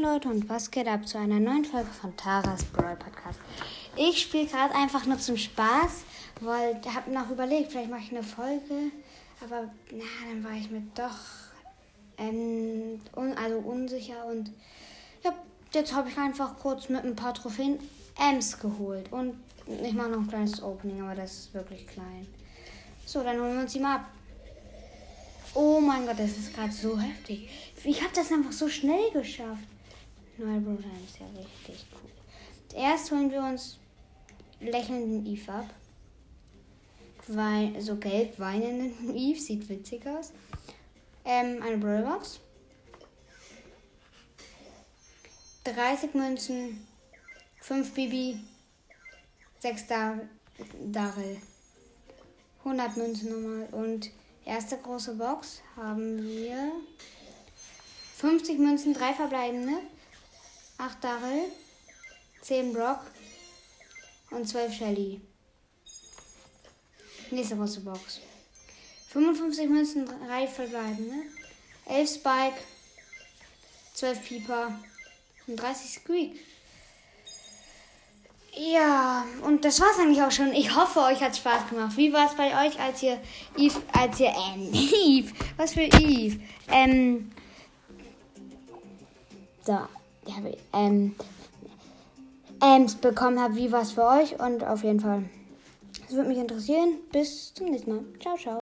Leute und was geht ab zu einer neuen Folge von Taras Brawl Podcast. Ich spiele gerade einfach nur zum Spaß, weil ich habe noch überlegt, vielleicht mache ich eine Folge, aber na, dann war ich mir doch ähm, un, also unsicher und ja, jetzt habe ich einfach kurz mit ein paar Trophäen Ems geholt und ich mache noch ein kleines Opening, aber das ist wirklich klein. So, dann holen wir uns die mal ab. Oh mein Gott, das ist gerade so heftig. Ich habe das einfach so schnell geschafft. Neue Bruder ist ja richtig cool. Zuerst holen wir uns lächelnden Eve ab. Wein, so gelb weinenden Eve, sieht witzig aus. Ähm, eine Brawlbox. 30 Münzen, 5 Bibi, 6 Dar Daryl. 100 Münzen nochmal und Erste große Box haben wir 50 Münzen, 3 verbleibende, 8 Daryl, 10 Brock und 12 Shelly. Nächste große Box. 55 Münzen, 3 verbleibende, 11 Spike, 12 Pieper und 30 Squeak. Ja, und das war's eigentlich auch schon. Ich hoffe, euch hat Spaß gemacht. Wie war es bei euch, als ihr Eve, als ihr, ähm, Eve, was für Eve? Ähm, so, ähm, Ems bekommen habt, wie war es für euch? Und auf jeden Fall, es würde mich interessieren. Bis zum nächsten Mal. Ciao, ciao.